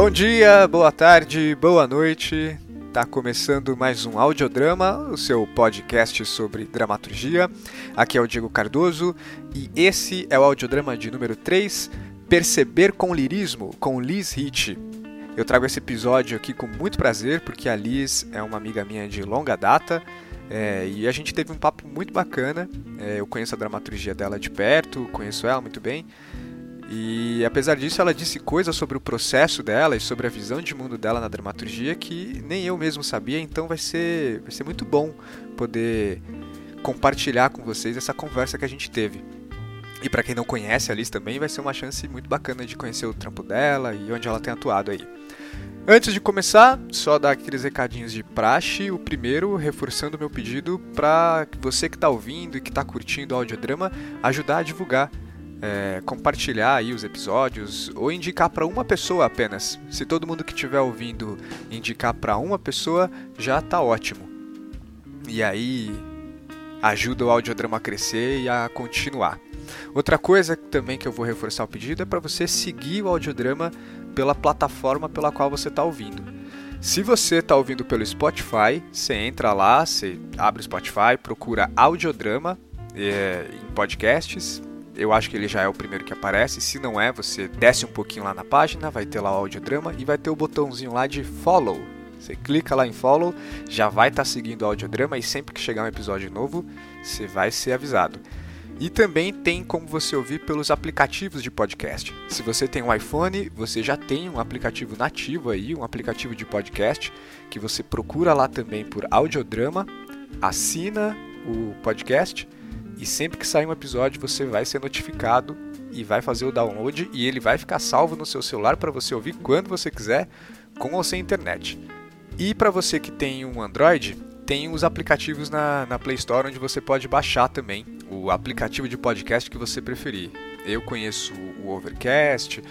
Bom dia, boa tarde, boa noite. Tá começando mais um audiodrama, o seu podcast sobre dramaturgia. Aqui é o Diego Cardoso e esse é o audiodrama de número 3, Perceber com Lirismo, com Liz Hitch. Eu trago esse episódio aqui com muito prazer porque a Liz é uma amiga minha de longa data é, e a gente teve um papo muito bacana. É, eu conheço a dramaturgia dela de perto, conheço ela muito bem. E apesar disso, ela disse coisas sobre o processo dela e sobre a visão de mundo dela na dramaturgia que nem eu mesmo sabia, então vai ser, vai ser muito bom poder compartilhar com vocês essa conversa que a gente teve. E para quem não conhece a Liz também, vai ser uma chance muito bacana de conhecer o trampo dela e onde ela tem atuado aí. Antes de começar, só dar aqueles recadinhos de praxe. O primeiro, reforçando meu pedido para você que está ouvindo e que está curtindo o audiodrama, ajudar a divulgar é, compartilhar aí os episódios ou indicar para uma pessoa apenas. Se todo mundo que estiver ouvindo indicar para uma pessoa, já tá ótimo. E aí ajuda o audiodrama a crescer e a continuar. Outra coisa também que eu vou reforçar o pedido é para você seguir o audiodrama pela plataforma pela qual você está ouvindo. Se você está ouvindo pelo Spotify, você entra lá, você abre o Spotify, procura audiodrama é, em podcasts, eu acho que ele já é o primeiro que aparece. Se não é, você desce um pouquinho lá na página, vai ter lá o audiodrama e vai ter o botãozinho lá de follow. Você clica lá em follow, já vai estar tá seguindo o audiodrama e sempre que chegar um episódio novo, você vai ser avisado. E também tem como você ouvir pelos aplicativos de podcast. Se você tem um iPhone, você já tem um aplicativo nativo aí, um aplicativo de podcast, que você procura lá também por audiodrama, assina o podcast e sempre que sair um episódio, você vai ser notificado e vai fazer o download e ele vai ficar salvo no seu celular para você ouvir quando você quiser, com ou sem internet. E para você que tem um Android, tem os aplicativos na, na Play Store onde você pode baixar também o aplicativo de podcast que você preferir. Eu conheço o Overcast,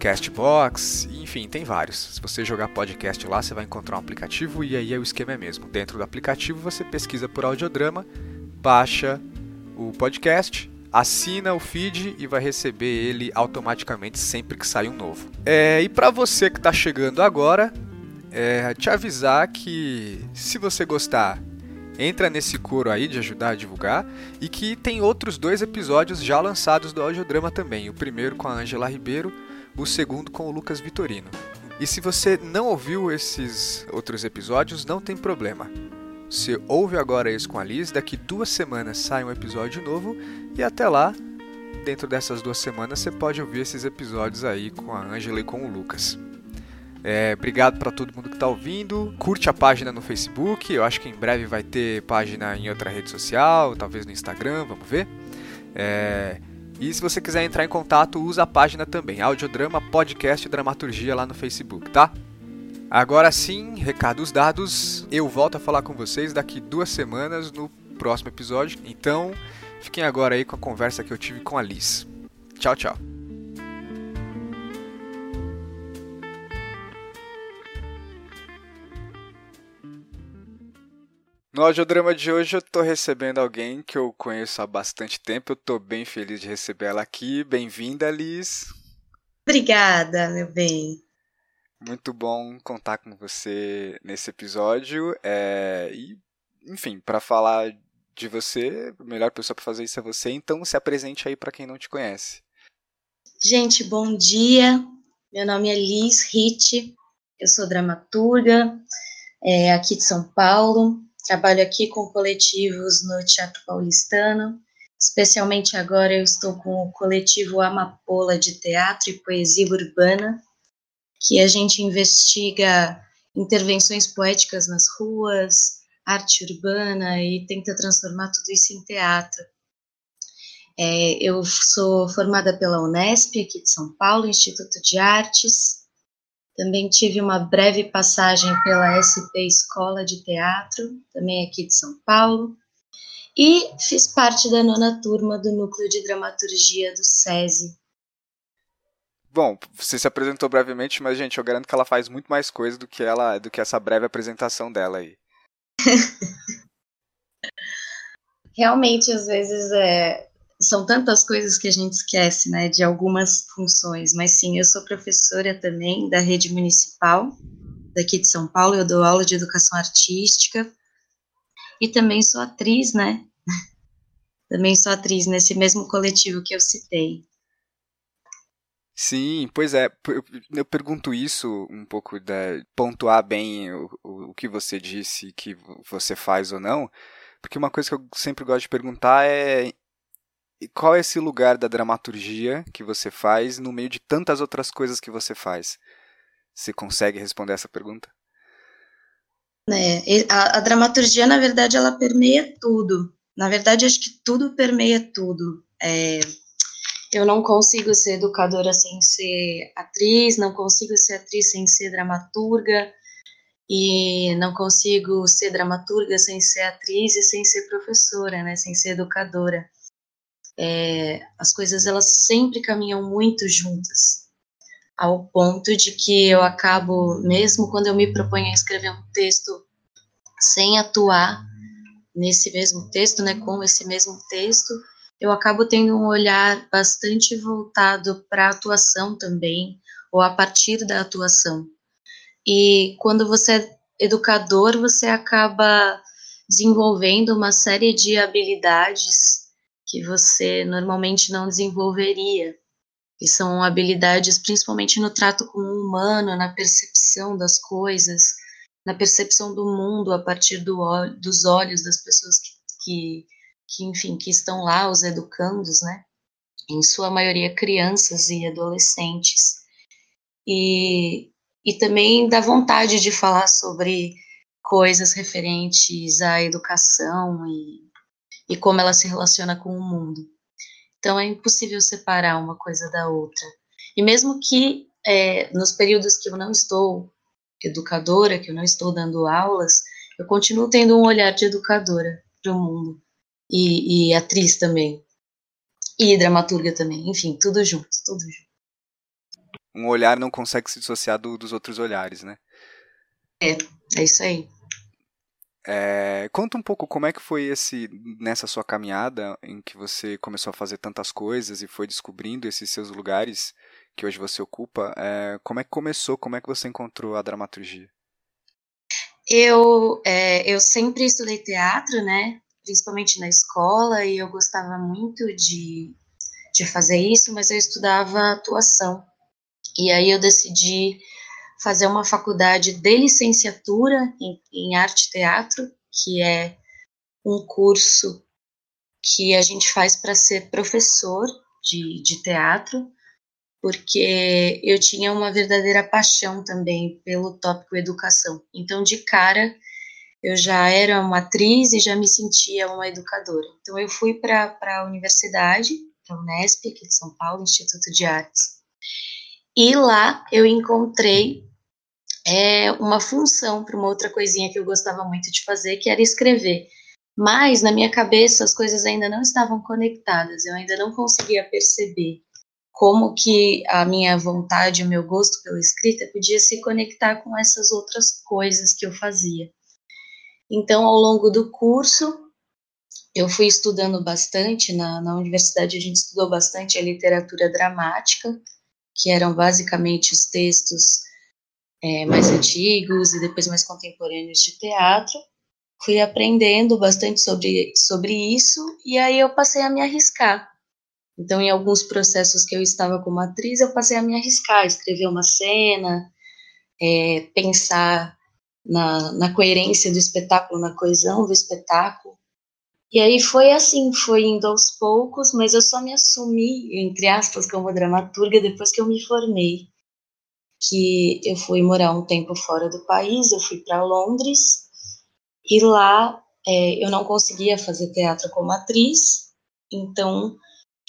Castbox, enfim, tem vários. Se você jogar podcast lá, você vai encontrar um aplicativo e aí é o esquema é mesmo. Dentro do aplicativo você pesquisa por audiodrama, baixa o podcast, assina o feed e vai receber ele automaticamente sempre que sai um novo. É, e para você que está chegando agora, é, te avisar que se você gostar, entra nesse coro aí de ajudar a divulgar e que tem outros dois episódios já lançados do audiodrama também. O primeiro com a Angela Ribeiro, o segundo com o Lucas Vitorino. E se você não ouviu esses outros episódios, não tem problema. Você ouve agora isso com a Liz, daqui duas semanas sai um episódio novo e até lá, dentro dessas duas semanas, você pode ouvir esses episódios aí com a Angela e com o Lucas. É, obrigado para todo mundo que está ouvindo. Curte a página no Facebook. Eu acho que em breve vai ter página em outra rede social, talvez no Instagram, vamos ver. É, e se você quiser entrar em contato, usa a página também, Audiodrama Podcast Dramaturgia lá no Facebook, tá? Agora sim, recados dados. Eu volto a falar com vocês daqui duas semanas no próximo episódio. Então, fiquem agora aí com a conversa que eu tive com a Liz. Tchau, tchau. No audiodrama de hoje eu estou recebendo alguém que eu conheço há bastante tempo. Eu estou bem feliz de receber ela aqui. Bem-vinda, Liz. Obrigada, meu bem. Muito bom contar com você nesse episódio. É, e, enfim, para falar de você, a melhor pessoa para fazer isso é você, então se apresente aí para quem não te conhece. Gente, bom dia. Meu nome é Liz Ritt, eu sou dramaturga é, aqui de São Paulo. Trabalho aqui com coletivos no Teatro Paulistano. Especialmente agora eu estou com o coletivo Amapola de Teatro e Poesia Urbana, que a gente investiga intervenções poéticas nas ruas, arte urbana e tenta transformar tudo isso em teatro. É, eu sou formada pela Unesp, aqui de São Paulo, Instituto de Artes. Também tive uma breve passagem pela SP Escola de Teatro, também aqui de São Paulo. E fiz parte da nona turma do Núcleo de Dramaturgia do SESI, Bom, você se apresentou brevemente, mas gente, eu garanto que ela faz muito mais coisa do que ela, do que essa breve apresentação dela aí. Realmente, às vezes é, são tantas coisas que a gente esquece, né, de algumas funções, mas sim, eu sou professora também da rede municipal daqui de São Paulo, eu dou aula de educação artística e também sou atriz, né, também sou atriz nesse mesmo coletivo que eu citei. Sim, pois é. Eu pergunto isso um pouco da pontuar bem o, o que você disse que você faz ou não, porque uma coisa que eu sempre gosto de perguntar é qual é esse lugar da dramaturgia que você faz no meio de tantas outras coisas que você faz? Você consegue responder essa pergunta? É, a, a dramaturgia, na verdade, ela permeia tudo. Na verdade, acho que tudo permeia tudo. É, eu não consigo ser educadora sem ser atriz, não consigo ser atriz sem ser dramaturga, e não consigo ser dramaturga sem ser atriz e sem ser professora, né, sem ser educadora. É, as coisas elas sempre caminham muito juntas, ao ponto de que eu acabo, mesmo quando eu me proponho a escrever um texto sem atuar nesse mesmo texto, né, com esse mesmo texto, eu acabo tendo um olhar bastante voltado para a atuação também, ou a partir da atuação. E quando você é educador, você acaba desenvolvendo uma série de habilidades que você normalmente não desenvolveria. E são habilidades principalmente no trato com o humano, na percepção das coisas, na percepção do mundo a partir do, dos olhos das pessoas que, que, que, enfim, que estão lá, os educandos, né? Em sua maioria crianças e adolescentes. E, e também da vontade de falar sobre coisas referentes à educação e, e como ela se relaciona com o mundo. Então é impossível separar uma coisa da outra. E mesmo que é, nos períodos que eu não estou educadora, que eu não estou dando aulas, eu continuo tendo um olhar de educadora para o mundo. E, e atriz também. E dramaturga também. Enfim, tudo junto, tudo junto um olhar não consegue se dissociar do, dos outros olhares, né? É, é isso aí. É, conta um pouco como é que foi esse nessa sua caminhada em que você começou a fazer tantas coisas e foi descobrindo esses seus lugares que hoje você ocupa. É, como é que começou? Como é que você encontrou a dramaturgia? Eu é, eu sempre estudei teatro, né? Principalmente na escola e eu gostava muito de de fazer isso, mas eu estudava atuação. E aí eu decidi fazer uma faculdade de licenciatura em, em arte e teatro, que é um curso que a gente faz para ser professor de, de teatro, porque eu tinha uma verdadeira paixão também pelo tópico educação. Então, de cara, eu já era uma atriz e já me sentia uma educadora. Então, eu fui para a universidade, para a Unesp, aqui de São Paulo, Instituto de Artes, e lá eu encontrei é, uma função para uma outra coisinha que eu gostava muito de fazer, que era escrever. Mas na minha cabeça as coisas ainda não estavam conectadas, eu ainda não conseguia perceber como que a minha vontade, o meu gosto pela escrita podia se conectar com essas outras coisas que eu fazia. Então, ao longo do curso, eu fui estudando bastante, na, na universidade a gente estudou bastante a literatura dramática, que eram basicamente os textos é, mais antigos e depois mais contemporâneos de teatro. Fui aprendendo bastante sobre, sobre isso e aí eu passei a me arriscar. Então, em alguns processos que eu estava como atriz, eu passei a me arriscar, escrever uma cena, é, pensar na, na coerência do espetáculo, na coesão do espetáculo. E aí foi assim, foi indo aos poucos, mas eu só me assumi, entre aspas, como dramaturga depois que eu me formei. Que eu fui morar um tempo fora do país, eu fui para Londres, e lá é, eu não conseguia fazer teatro como atriz, então,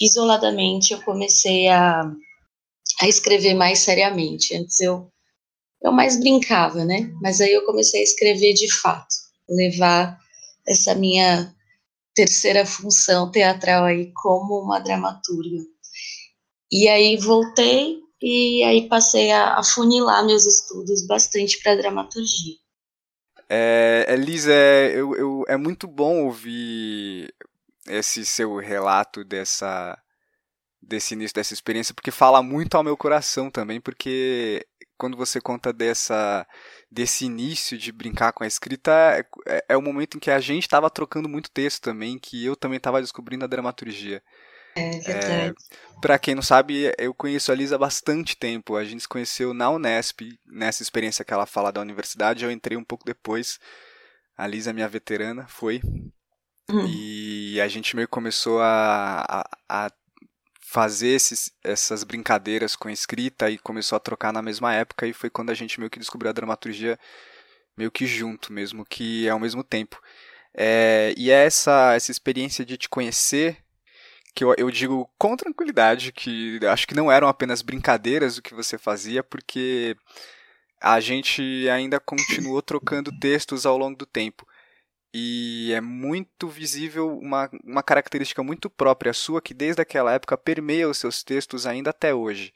isoladamente, eu comecei a, a escrever mais seriamente. Antes eu, eu mais brincava, né? Mas aí eu comecei a escrever de fato, levar essa minha terceira função teatral aí como uma dramaturga. E aí voltei e aí passei a, a funilar meus estudos bastante para dramaturgia. É, Elisa, é, eu, eu, é muito bom ouvir esse seu relato dessa desse início dessa experiência, porque fala muito ao meu coração também, porque quando você conta dessa desse início de brincar com a escrita, é, é o momento em que a gente estava trocando muito texto também, que eu também estava descobrindo a dramaturgia. É verdade. É, para quem não sabe, eu conheço a Lisa há bastante tempo. A gente se conheceu na Unesp, nessa experiência que ela fala da universidade. Eu entrei um pouco depois. A Lisa, minha veterana, foi. Uhum. E a gente meio que começou a, a, a fazer esses, essas brincadeiras com escrita e começou a trocar na mesma época. E foi quando a gente meio que descobriu a dramaturgia meio que junto, mesmo que ao mesmo tempo. É, e é essa, essa experiência de te conhecer que eu, eu digo com tranquilidade que acho que não eram apenas brincadeiras o que você fazia, porque a gente ainda continuou trocando textos ao longo do tempo. E é muito visível uma, uma característica muito própria sua que desde aquela época permeia os seus textos ainda até hoje.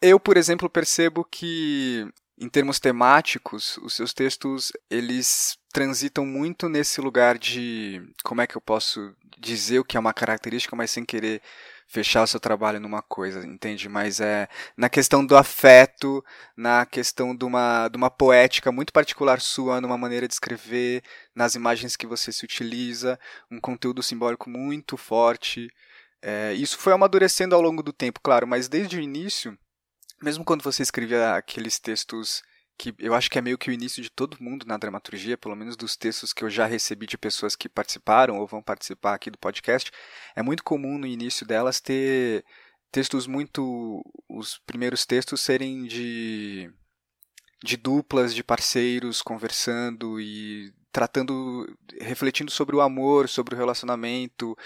Eu, por exemplo, percebo que em termos temáticos, os seus textos eles transitam muito nesse lugar de como é que eu posso dizer o que é uma característica, mas sem querer fechar o seu trabalho numa coisa, entende? Mas é na questão do afeto, na questão de uma, de uma poética muito particular sua, numa maneira de escrever, nas imagens que você se utiliza, um conteúdo simbólico muito forte. É, isso foi amadurecendo ao longo do tempo, claro, mas desde o início, mesmo quando você escrevia aqueles textos que eu acho que é meio que o início de todo mundo na dramaturgia, pelo menos dos textos que eu já recebi de pessoas que participaram ou vão participar aqui do podcast, é muito comum no início delas ter textos muito os primeiros textos serem de de duplas de parceiros conversando e tratando refletindo sobre o amor, sobre o relacionamento,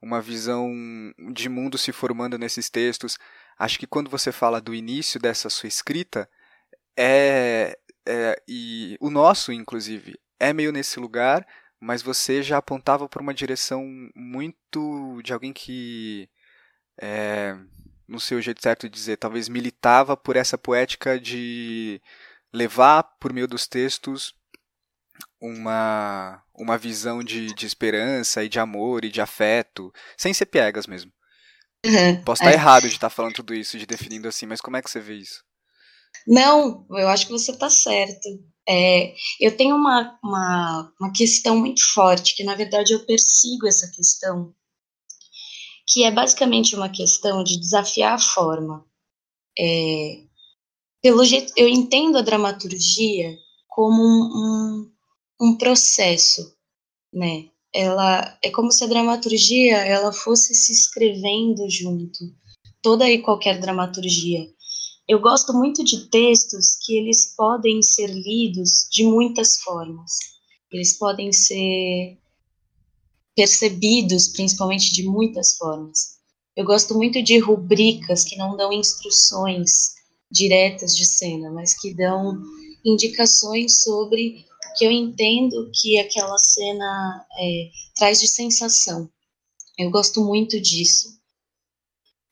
uma visão de mundo se formando nesses textos. Acho que quando você fala do início dessa sua escrita, é, é, e o nosso, inclusive, é meio nesse lugar, mas você já apontava por uma direção muito de alguém que, é, no seu jeito certo de dizer, talvez militava por essa poética de levar por meio dos textos uma, uma visão de, de esperança e de amor e de afeto, sem ser piegas mesmo. Uhum, Posso estar é. errado de estar falando tudo isso, de definindo assim, mas como é que você vê isso? Não, eu acho que você está certo. É, eu tenho uma, uma, uma questão muito forte, que na verdade eu persigo essa questão, que é basicamente uma questão de desafiar a forma. É, pelo jeito, eu entendo a dramaturgia como um, um, um processo, né? Ela é como se a dramaturgia ela fosse se escrevendo junto, toda e qualquer dramaturgia eu gosto muito de textos que eles podem ser lidos de muitas formas. Eles podem ser percebidos, principalmente de muitas formas. Eu gosto muito de rubricas que não dão instruções diretas de cena, mas que dão indicações sobre o que eu entendo que aquela cena é, traz de sensação. Eu gosto muito disso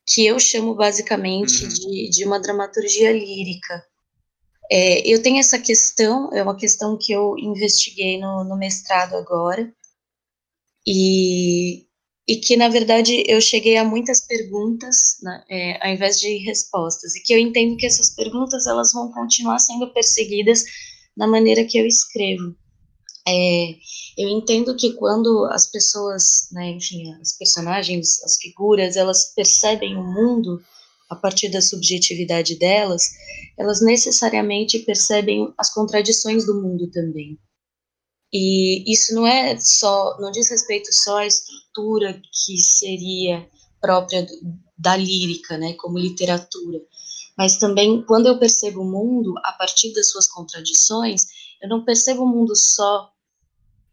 que eu chamo basicamente uhum. de, de uma dramaturgia lírica. É, eu tenho essa questão, é uma questão que eu investiguei no, no mestrado agora, e, e que, na verdade, eu cheguei a muitas perguntas, né, é, ao invés de respostas, e que eu entendo que essas perguntas elas vão continuar sendo perseguidas na maneira que eu escrevo. É, eu entendo que quando as pessoas, né, enfim, as personagens, as figuras, elas percebem o mundo a partir da subjetividade delas, elas necessariamente percebem as contradições do mundo também. E isso não é só, não diz respeito só à estrutura que seria própria da lírica, né, como literatura, mas também quando eu percebo o mundo a partir das suas contradições, eu não percebo o mundo só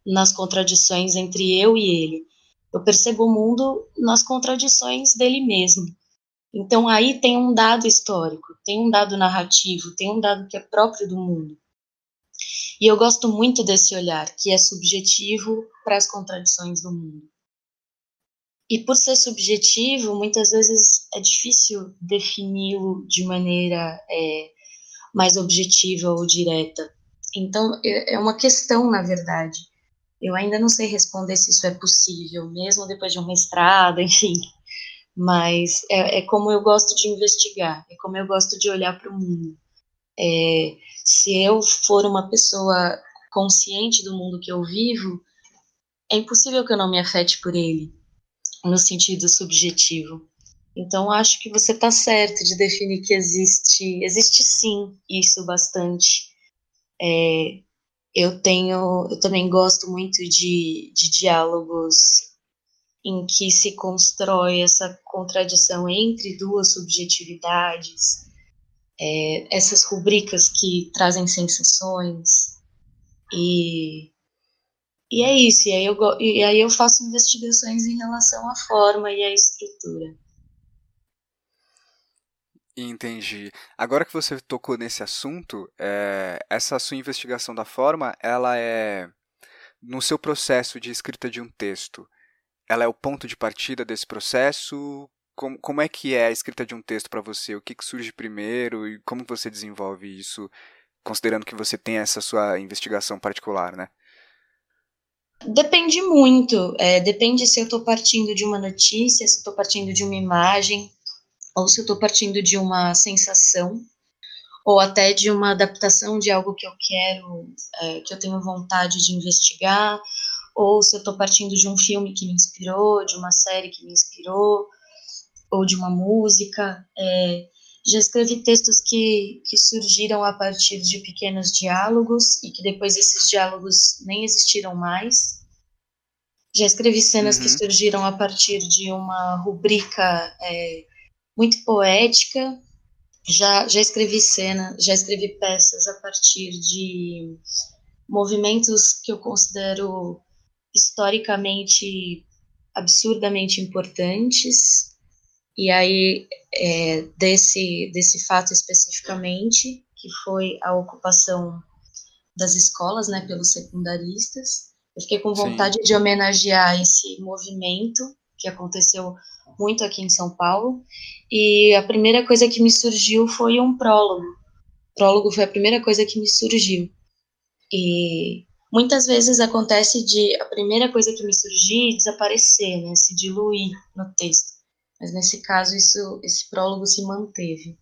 nas contradições entre eu e ele. Eu percebo o mundo nas contradições dele mesmo. Então aí tem um dado histórico, tem um dado narrativo, tem um dado que é próprio do mundo. E eu gosto muito desse olhar, que é subjetivo para as contradições do mundo. E por ser subjetivo, muitas vezes é difícil defini-lo de maneira é, mais objetiva ou direta. Então é, é uma questão, na verdade Eu ainda não sei responder se isso é possível, mesmo depois de um mestrado, enfim. Mas é, é como eu gosto de investigar, é como eu gosto de olhar para o mundo. É, se eu for uma pessoa consciente do mundo que eu vivo, é impossível que eu não me afete por ele, no sentido subjetivo. Então, acho que você está certo de definir que existe, existe sim isso bastante. É, eu tenho, eu também gosto muito de, de diálogos em que se constrói essa contradição entre duas subjetividades, é, essas rubricas que trazem sensações e e é isso. E aí eu e aí eu faço investigações em relação à forma e à estrutura. Entendi. Agora que você tocou nesse assunto, é, essa sua investigação da forma, ela é no seu processo de escrita de um texto. Ela é o ponto de partida desse processo. Como, como é que é a escrita de um texto para você? O que, que surge primeiro e como você desenvolve isso, considerando que você tem essa sua investigação particular, né? Depende muito. É, depende se eu estou partindo de uma notícia, se estou partindo de uma imagem, ou se eu estou partindo de uma sensação, ou até de uma adaptação de algo que eu quero, é, que eu tenho vontade de investigar, ou se eu estou partindo de um filme que me inspirou, de uma série que me inspirou, ou de uma música. É, já escrevi textos que, que surgiram a partir de pequenos diálogos e que depois esses diálogos nem existiram mais. Já escrevi cenas uhum. que surgiram a partir de uma rubrica é, muito poética. Já, já escrevi cena, já escrevi peças a partir de movimentos que eu considero historicamente absurdamente importantes. E aí, é, desse, desse fato especificamente, que foi a ocupação das escolas né, pelos secundaristas, eu fiquei com vontade Sim. de homenagear esse movimento que aconteceu muito aqui em São Paulo. E a primeira coisa que me surgiu foi um prólogo. O prólogo foi a primeira coisa que me surgiu. E muitas vezes acontece de a primeira coisa que me surgir desaparecer, né, se diluir no texto. Mas nesse caso isso, esse prólogo se manteve.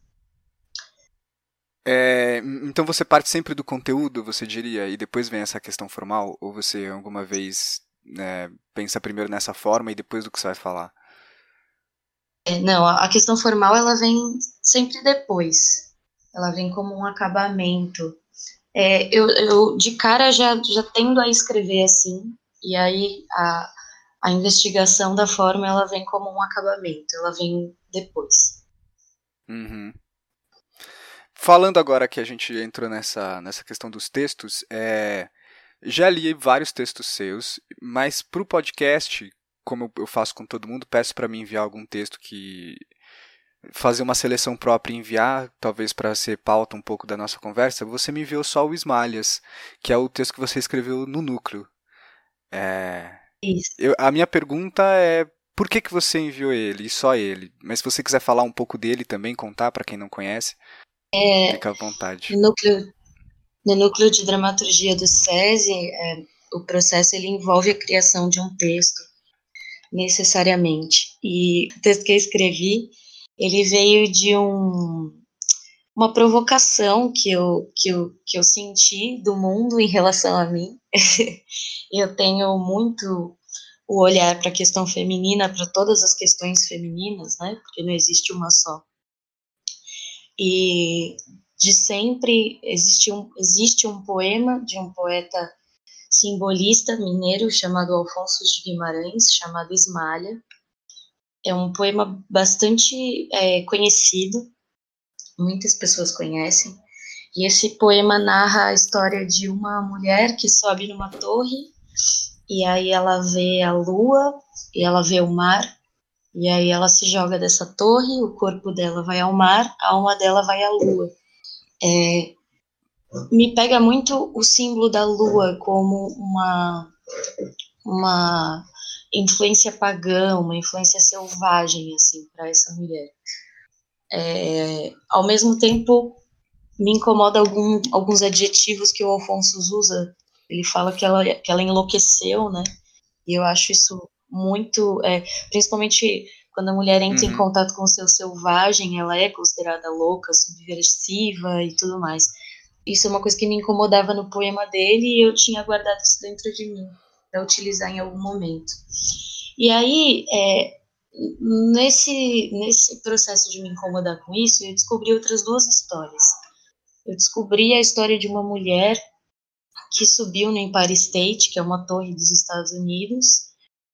É, então você parte sempre do conteúdo, você diria, e depois vem essa questão formal, ou você alguma vez né, pensa primeiro nessa forma e depois do que você vai falar? É, não, a questão formal ela vem sempre depois. Ela vem como um acabamento. É, eu, eu, de cara já, já tendo a escrever assim, e aí a, a investigação da forma ela vem como um acabamento, ela vem depois. Uhum. Falando agora que a gente entrou nessa, nessa questão dos textos, é, já li vários textos seus, mas para o podcast, como eu faço com todo mundo, peço para me enviar algum texto que fazer uma seleção própria e enviar, talvez para ser pauta um pouco da nossa conversa, você me enviou só o Esmalhas, que é o texto que você escreveu no núcleo. É... Isso. Eu, a minha pergunta é por que, que você enviou ele, e só ele? Mas se você quiser falar um pouco dele também, contar para quem não conhece, é, fica à vontade. Núcleo, no núcleo de dramaturgia do SESI, é, o processo ele envolve a criação de um texto, necessariamente. E o texto que eu escrevi, ele veio de um, uma provocação que eu, que, eu, que eu senti do mundo em relação a mim. eu tenho muito o olhar para a questão feminina, para todas as questões femininas, né? Porque não existe uma só. E de sempre existe um, existe um poema de um poeta simbolista mineiro chamado Alfonso de Guimarães, chamado Esmalha. É um poema bastante é, conhecido, muitas pessoas conhecem. E esse poema narra a história de uma mulher que sobe numa torre e aí ela vê a lua e ela vê o mar e aí ela se joga dessa torre, o corpo dela vai ao mar, a alma dela vai à lua. É, me pega muito o símbolo da lua como uma, uma influência pagã, uma influência selvagem assim para essa mulher. É, ao mesmo tempo, me incomoda algum, alguns adjetivos que o Alfonso usa Ele fala que ela, que ela enlouqueceu, né? E eu acho isso muito, é, principalmente quando a mulher entra uhum. em contato com o seu selvagem, ela é considerada louca, subversiva e tudo mais. Isso é uma coisa que me incomodava no poema dele e eu tinha guardado isso dentro de mim para utilizar em algum momento. E aí, é, nesse, nesse processo de me incomodar com isso, eu descobri outras duas histórias. Eu descobri a história de uma mulher que subiu no Empire State, que é uma torre dos Estados Unidos,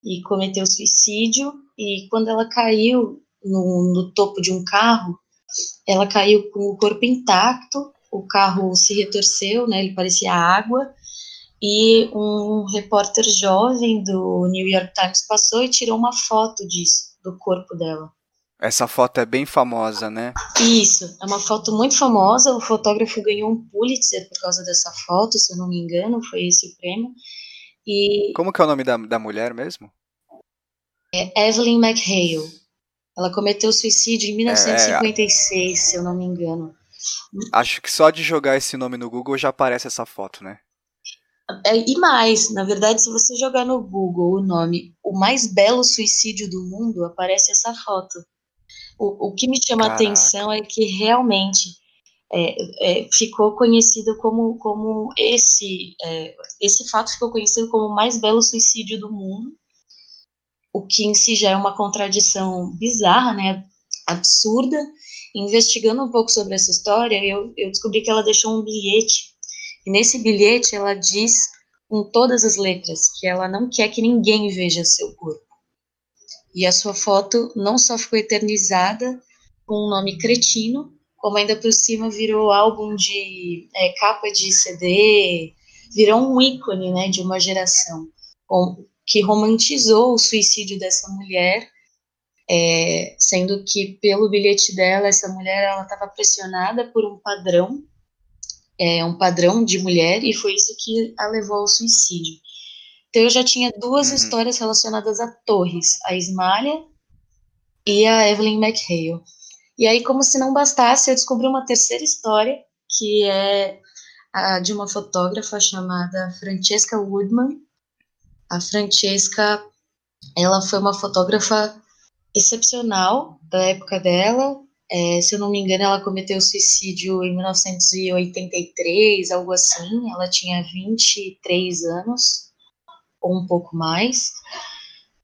e cometeu suicídio. E quando ela caiu no, no topo de um carro, ela caiu com o corpo intacto, o carro se retorceu, né, ele parecia água, e um repórter jovem do New York Times passou e tirou uma foto disso, do corpo dela. Essa foto é bem famosa, né? Isso, é uma foto muito famosa. O fotógrafo ganhou um Pulitzer por causa dessa foto, se eu não me engano, foi esse o prêmio. E Como que é o nome da, da mulher mesmo? É Evelyn McHale. Ela cometeu suicídio em 1956, é, se eu não me engano. Acho que só de jogar esse nome no Google já aparece essa foto, né? É, e mais, na verdade, se você jogar no Google o nome O Mais Belo Suicídio do Mundo, aparece essa foto. O, o que me chama Caraca. a atenção é que realmente é, é, ficou conhecido como, como esse, é, esse fato ficou conhecido como o mais belo suicídio do mundo, o que em si já é uma contradição bizarra, né, absurda. Investigando um pouco sobre essa história, eu, eu descobri que ela deixou um bilhete, e nesse bilhete ela diz com todas as letras que ela não quer que ninguém veja seu corpo. E a sua foto não só ficou eternizada com um nome cretino, como ainda por cima virou álbum de é, capa de CD, virou um ícone né, de uma geração, com, que romantizou o suicídio dessa mulher, é, sendo que pelo bilhete dela, essa mulher ela estava pressionada por um padrão, é, um padrão de mulher, e foi isso que a levou ao suicídio. Então eu já tinha duas uhum. histórias relacionadas a torres, a Ismalha e a Evelyn McHale. E aí, como se não bastasse, eu descobri uma terceira história, que é a de uma fotógrafa chamada Francesca Woodman. A Francesca, ela foi uma fotógrafa excepcional da época dela. É, se eu não me engano, ela cometeu suicídio em 1983, algo assim. Ela tinha 23 anos ou um pouco mais.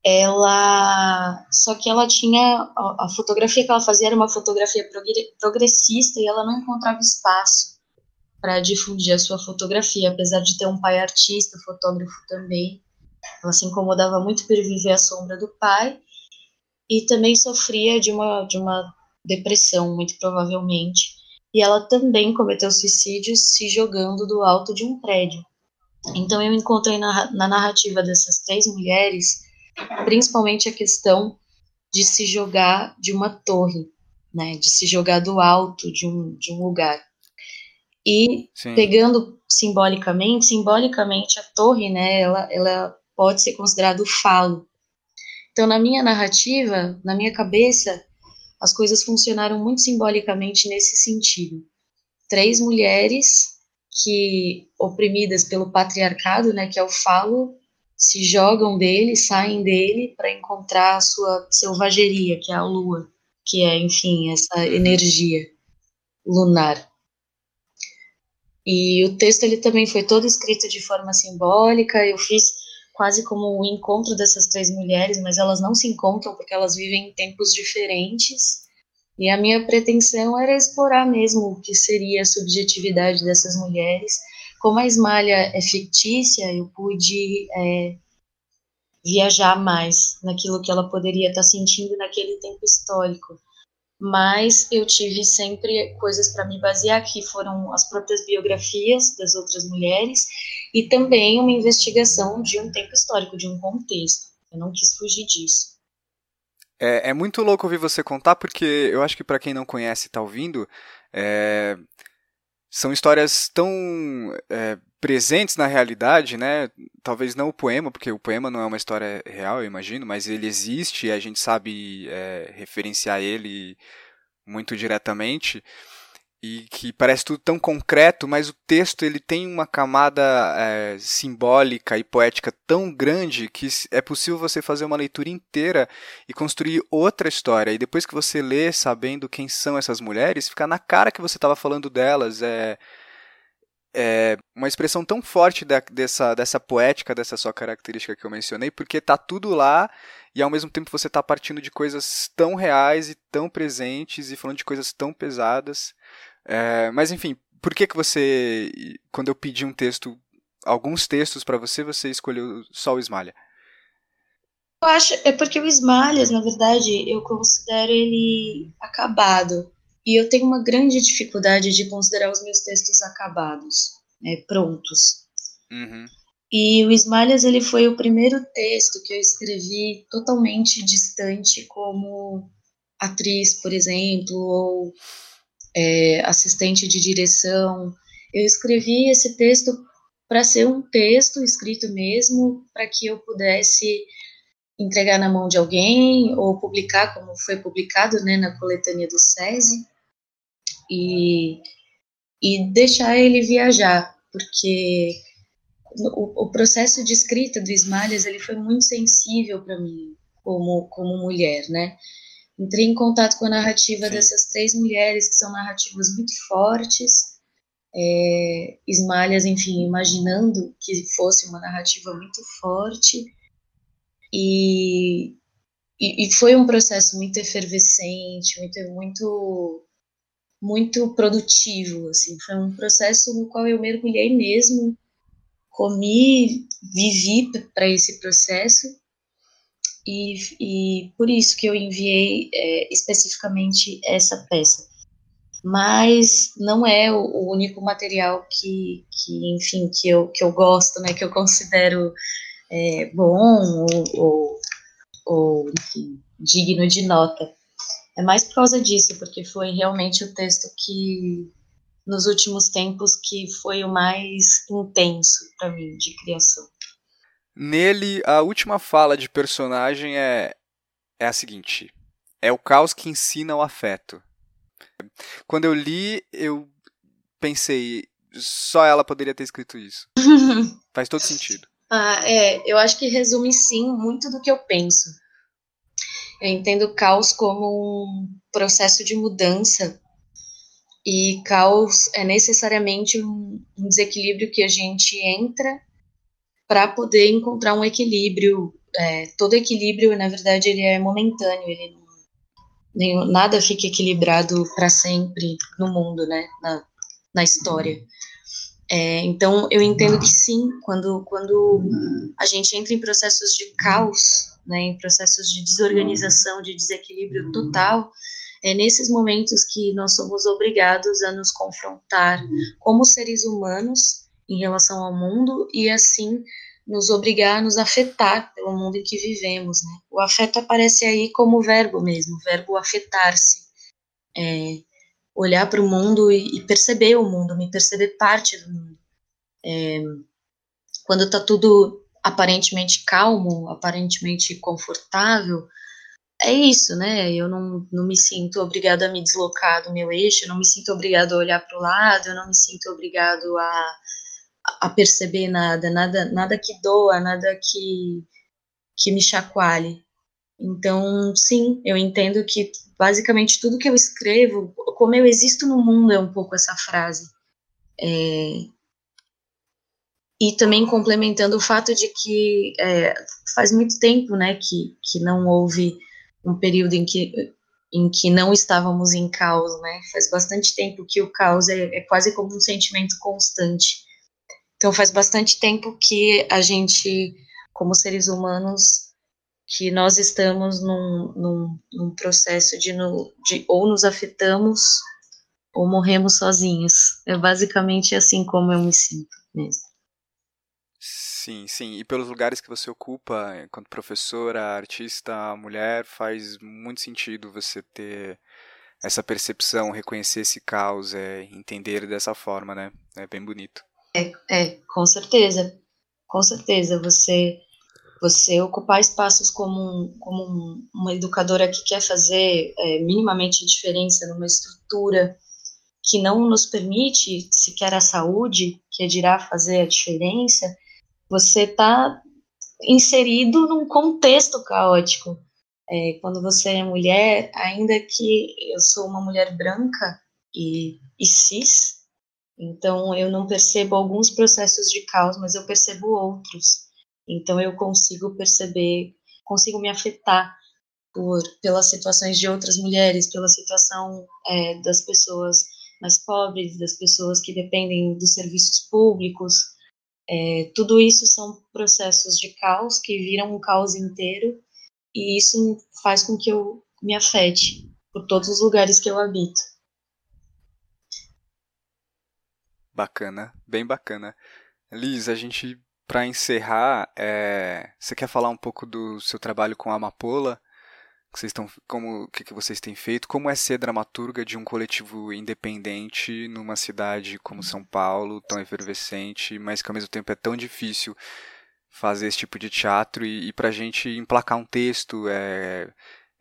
Ela, só que ela tinha a, fotografia que ela fazia era uma fotografia progressista e ela não encontrava espaço para difundir a sua fotografia, apesar de ter um pai artista, fotógrafo também. Ela se incomodava muito por viver à sombra do pai e também sofria de uma de uma depressão, muito provavelmente. E ela também cometeu suicídio se jogando do alto de um prédio. Então eu encontrei na, na narrativa dessas três mulheres, principalmente a questão de se jogar de uma torre, né, de se jogar do alto de um, de um lugar. E Sim. pegando simbolicamente, simbolicamente a torre, né, ela, ela pode ser considerada o falo. Então, na minha narrativa, na minha cabeça, as coisas funcionaram muito simbolicamente nesse sentido. Três mulheres que oprimidas pelo patriarcado, né, que é o falo, se jogam dele, saem dele para encontrar a sua selvageria, que é a lua, que é, enfim, essa uhum. energia lunar. E o texto ele também foi todo escrito de forma simbólica. Eu fiz quase como o um encontro dessas três mulheres, mas elas não se encontram porque elas vivem em tempos diferentes. E a minha pretensão era explorar mesmo o que seria a subjetividade dessas mulheres. Como a Esmalha é fictícia, eu pude é, viajar mais naquilo que ela poderia estar sentindo naquele tempo histórico. Mas eu tive sempre coisas para me basear, que foram as próprias biografias das outras mulheres e também uma investigação de um tempo histórico, de um contexto. Eu não quis fugir disso. É, é muito louco ouvir você contar, porque eu acho que para quem não conhece e tá ouvindo, é, são histórias tão é, presentes na realidade, né? Talvez não o poema, porque o poema não é uma história real, eu imagino, mas ele existe e a gente sabe é, referenciar ele muito diretamente. E que parece tudo tão concreto, mas o texto ele tem uma camada é, simbólica e poética tão grande que é possível você fazer uma leitura inteira e construir outra história. E depois que você lê, sabendo quem são essas mulheres, fica na cara que você estava falando delas. É, é uma expressão tão forte da, dessa, dessa poética, dessa sua característica que eu mencionei, porque tá tudo lá e ao mesmo tempo você está partindo de coisas tão reais e tão presentes e falando de coisas tão pesadas. É, mas enfim, por que que você, quando eu pedi um texto, alguns textos para você, você escolheu só o Esmalha? Eu acho, é porque o Esmalhas, na verdade, eu considero ele acabado. E eu tenho uma grande dificuldade de considerar os meus textos acabados, né, prontos. Uhum. E o Esmalhas, ele foi o primeiro texto que eu escrevi totalmente distante como atriz, por exemplo, ou é, assistente de direção. Eu escrevi esse texto para ser um texto escrito mesmo, para que eu pudesse entregar na mão de alguém ou publicar, como foi publicado né, na coletânea do SESI, e, e deixar ele viajar, porque o, o, processo de escrita do Ismalhas ele foi muito sensível para mim como, como mulher, né? Entrei em contato com a narrativa Sim. dessas três mulheres, que são narrativas muito fortes, é, Esmalhas, enfim, imaginando que fosse uma narrativa muito forte, e, e, e foi um processo muito efervescente, muito, muito, muito produtivo, assim, foi um processo no qual eu mergulhei mesmo, comi, vivi para esse processo, e, e por isso que eu enviei é, especificamente essa peça. Mas não é o, o, único material que, que, enfim, que eu, que eu gosto, né, que eu considero é, bom ou, ou, ou enfim, digno de nota. É mais por causa disso, porque foi realmente o texto que, nos últimos tempos, que foi o mais intenso para mim de criação. Nele, a última fala de personagem é, é a seguinte: é o caos que ensina o afeto. Quando eu li, eu pensei, só ela poderia ter escrito isso. Faz todo sentido. Ah, é, eu acho que resume sim muito do que eu penso. Eu entendo o caos como um processo de mudança e caos é necessariamente um, um desequilíbrio que a gente entra para poder encontrar um equilíbrio. É, todo equilíbrio, na verdade, ele é momentâneo, ele nem, nada fica equilibrado para sempre no mundo, né, na, na história. É, então, eu entendo que sim, quando, quando a gente entra em processos de caos, né, em processos de desorganização, de desequilíbrio total, é nesses momentos que nós somos obrigados a nos confrontar como seres humanos em relação ao mundo e assim nos obrigar a nos afetar pelo mundo em que vivemos. Né? O afeto aparece aí como verbo mesmo, verbo afetar-se. É, olhar para o mundo e, e, perceber o mundo, me perceber parte do mundo. É, quando está tudo aparentemente calmo, aparentemente confortável, é isso, né? Eu não, não me sinto obrigado a me deslocar do meu eixo, eu não me sinto obrigado a olhar para o lado, eu não me sinto obrigado a a perceber nada, nada, nada que doa, nada que, que me chacoalhe. Então, sim, eu entendo que basicamente tudo que eu escrevo, como eu existo no mundo, é um pouco essa frase. É, e também complementando o fato de que é, faz muito tempo, né, que, que não houve um período em que, em que não estávamos em caos, né, faz bastante tempo que o caos é, é quase como um sentimento constante. Então faz bastante tempo que a gente, como seres humanos, que nós estamos num, num, num processo de, no, de ou nos afetamos ou morremos sozinhos. É basicamente assim como eu me sinto mesmo. Sim, sim. E pelos lugares que você ocupa, enquanto professora, artista, mulher, faz muito sentido você ter essa percepção, reconhecer esse caos, é, entender dessa forma, né? É bem bonito. É, é, com certeza, com certeza. Você, você ocupar espaços como, como uma educadora que quer fazer é, minimamente diferença numa estrutura que não nos permite sequer a saúde, que é de irá fazer a diferença, você está inserido num contexto caótico. É, quando você é mulher, ainda que eu sou uma mulher branca e, e cis, então eu não percebo alguns processos de caos, mas eu percebo outros. Então eu consigo perceber, consigo me afetar por pelas situações de outras mulheres, pela situação é, das pessoas mais pobres, das pessoas que dependem dos serviços públicos. É, tudo isso são processos de caos que viram um caos inteiro e isso faz com que eu me afete por todos os lugares que eu habito. Bacana, bem bacana. Liz, a gente, para encerrar, é... você quer falar um pouco do seu trabalho com a Amapola? que vocês estão, como que, que vocês têm feito, como é ser dramaturga de um coletivo independente numa cidade como São Paulo, tão efervescente, mas que ao mesmo tempo é tão difícil fazer esse tipo de teatro e, e para a gente emplacar um texto, é,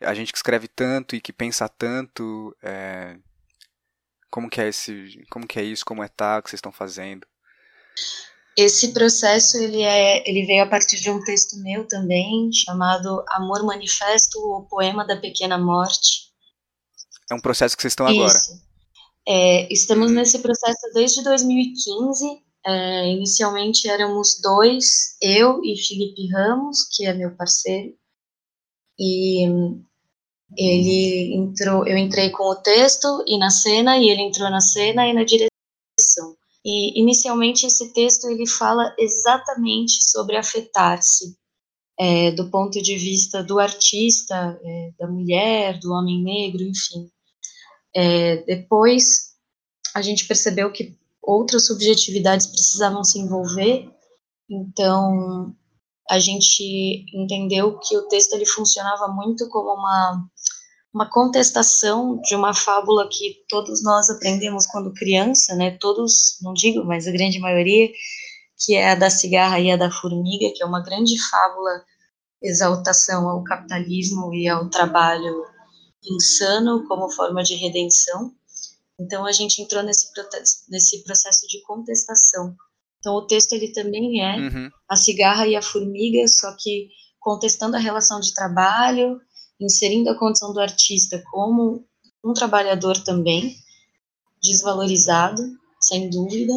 a gente que escreve tanto e que pensa tanto, é, como que é esse, como que é isso, como é tá, o que vocês estão fazendo? Esse processo ele é, ele veio a partir de um texto meu também chamado Amor Manifesto, o poema da pequena morte. É um processo que vocês estão agora. Isso. É, estamos nesse processo desde 2015. É, inicialmente éramos dois, eu e Felipe Ramos, que é meu parceiro. E ele entrou, eu entrei com o texto e na cena, e ele entrou na cena e na direção. E inicialmente esse texto ele fala exatamente sobre afetar-se, é, do ponto de vista do artista, é, da mulher, do homem negro, enfim. É, depois a gente percebeu que outras subjetividades precisavam se envolver, então a gente entendeu que o texto ele funcionava muito como uma uma contestação de uma fábula que todos nós aprendemos quando criança, né? Todos, não digo, mas a grande maioria, que é a da cigarra e a da formiga, que é uma grande fábula exaltação ao capitalismo e ao trabalho insano como forma de redenção. Então a gente entrou nesse, nesse processo de contestação. Então o texto ele também é uhum. a cigarra e a formiga, só que contestando a relação de trabalho inserindo a condição do artista como um trabalhador também, desvalorizado, sem dúvida.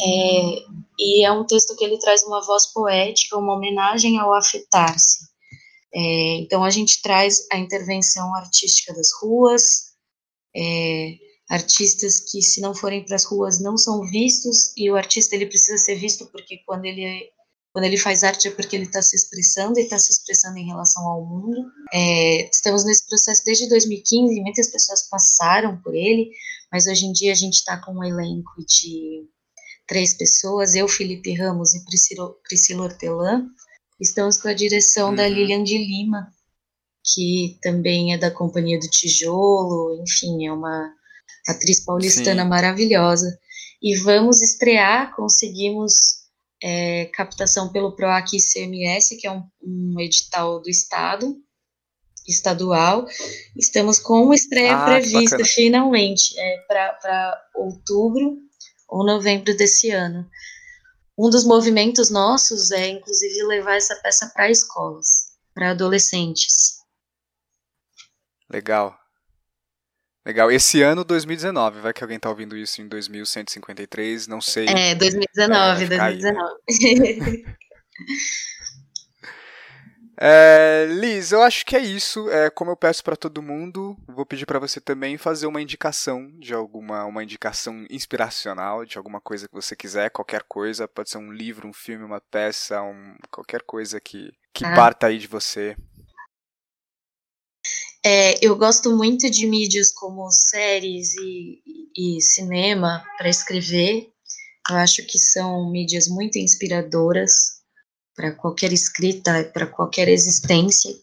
É, e é um texto que ele traz uma voz poética, uma homenagem ao afetar-se. É, então a gente traz a intervenção artística das ruas, é, artistas que se não forem para as ruas não são vistos e o artista ele precisa ser visto porque quando ele quando ele faz arte é porque ele está se expressando e está se expressando em relação ao mundo. É, estamos nesse processo desde 2015, muitas pessoas passaram por ele, mas hoje em dia a gente está com um elenco de três pessoas, eu, Felipe Ramos e Priscila, Priscila Hortelã. Estamos com a direção uhum. da Lilian de Lima, que também é da Companhia do Tijolo, enfim, é uma atriz paulistana Sim. maravilhosa. E vamos estrear, conseguimos é, captação pelo PROAC ICMS, que é um, um, edital do Estado, estadual. Estamos com uma estreia ah, prevista, finalmente, é, para outubro ou novembro desse ano. Um dos movimentos nossos é, inclusive, levar essa peça para escolas, para adolescentes. Legal. Legal. Esse ano, 2019, vai que alguém tá ouvindo isso em 2153, não sei. É, 2019, é, 2019. Né? é, Liz, eu acho que é isso. É, como eu peço para todo mundo, vou pedir para você também fazer uma indicação de alguma, uma indicação inspiracional de alguma coisa que você quiser, qualquer coisa, pode ser um livro, um filme, uma peça, um, qualquer coisa que, que ah. parta aí de você. É, eu gosto muito de mídias como séries e, e cinema para escrever. Eu acho que são mídias muito inspiradoras para qualquer escrita, para qualquer existência.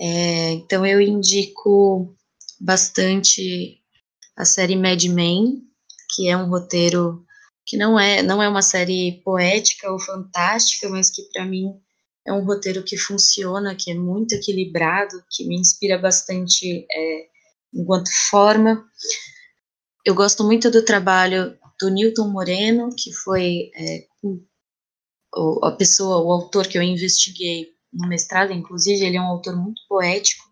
É, então eu indico bastante a série Mad Men, que é um roteiro que não é não é uma série poética ou fantástica, mas que para mim é um roteiro que funciona, que é muito equilibrado, que me inspira bastante é, enquanto forma. eu gosto muito do trabalho do Newton Moreno, que foi é, a pessoa, o autor que eu investiguei no mestrado, inclusive, ele é um autor muito poético.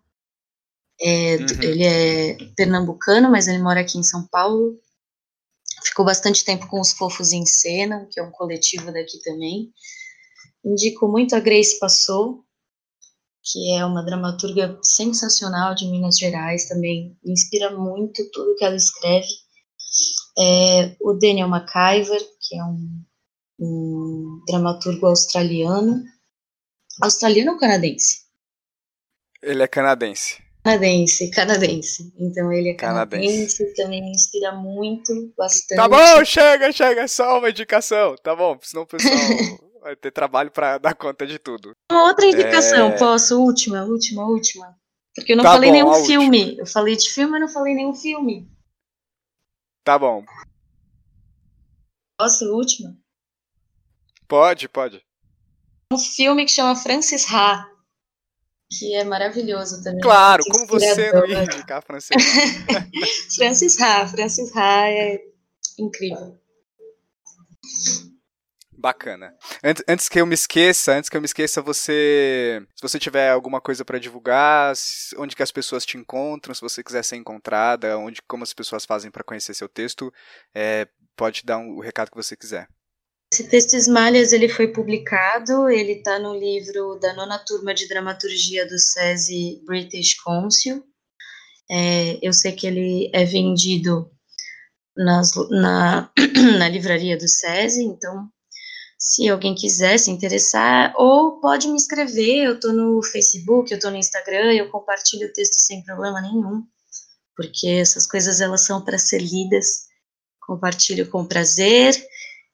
É, uhum. Ele é pernambucano, mas ele mora aqui em São Paulo. Ficou bastante tempo com os Fofos em Cena, que é um coletivo daqui também. Indico muito a Grace Passou, que é uma dramaturga sensacional de Minas Gerais, também inspira muito tudo que ela escreve. É, o Daniel McIver, que é um, um dramaturgo australiano. Australiano ou canadense? Ele é canadense. Canadense, canadense. Então ele é canadense, canadense, também me inspira muito, bastante. Tá bom, chega, chega, só uma indicação, tá bom? Senão o pessoal vai ter trabalho para dar conta de tudo. Uma outra indicação, é... posso? Última, última, última. Porque eu não tá falei bom, nenhum filme. Última. Eu falei de filme, mas não falei nenhum filme. Tá bom. Posso, última? Pode, pode. Um filme que chama Francis Ha, que é maravilhoso também. Claro, como você não ia indicar Francis Francis Ha, Francis Ha é incrível. Bacana. Antes, antes que eu me esqueça, antes que eu me esqueça, você, se você tiver alguma coisa para divulgar, onde que as pessoas te encontram, se você quiser ser encontrada, onde, como as pessoas fazem para conhecer seu texto, é, pode dar um, o recado que você quiser. Esse texto Esmalhas ele foi publicado, ele está no livro da nona turma de dramaturgia do SESI British Council. É, eu sei que ele é vendido nas, na, na livraria do SESI, então se alguém quiser se interessar, ou pode me escrever, eu estou no Facebook, eu estou no Instagram, eu compartilho o texto sem problema nenhum, porque essas coisas elas são para ser lidas, compartilho com prazer,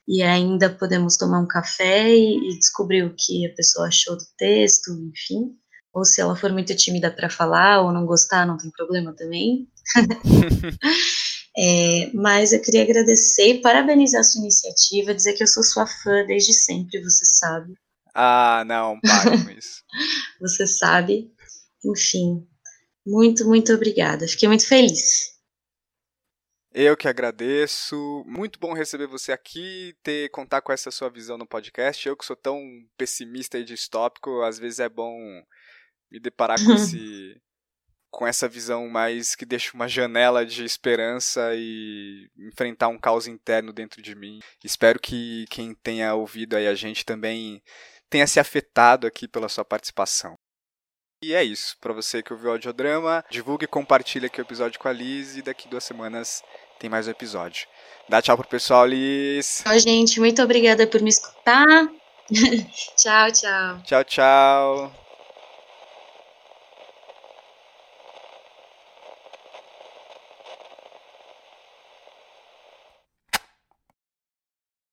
e ainda podemos tomar um café e, e descobrir o que a pessoa achou do texto, enfim, ou se ela for muito tímida para falar ou não gostar, não tem problema também. É, mas eu queria agradecer e parabenizar a sua iniciativa, dizer que eu sou sua fã desde sempre, você sabe. Ah, não, para com isso. você sabe. Enfim, muito, muito obrigada. Fiquei muito feliz. Eu que agradeço. Muito bom receber você aqui, ter contar com essa sua visão no podcast. Eu que sou tão pessimista e distópico, às vezes é bom me deparar com esse com essa visão mais que deixa uma janela de esperança e enfrentar um caos interno dentro de mim. Espero que quem tenha ouvido aí a gente também tenha se afetado aqui pela sua participação. E é isso. Para você que ouviu o audiodrama, divulgue e compartilhe aqui o episódio com a Liz e daqui duas semanas tem mais um episódio. Dá tchau pro pessoal, Liz. Tchau, gente. Muito obrigada por me escutar. tchau, tchau. Tchau, tchau.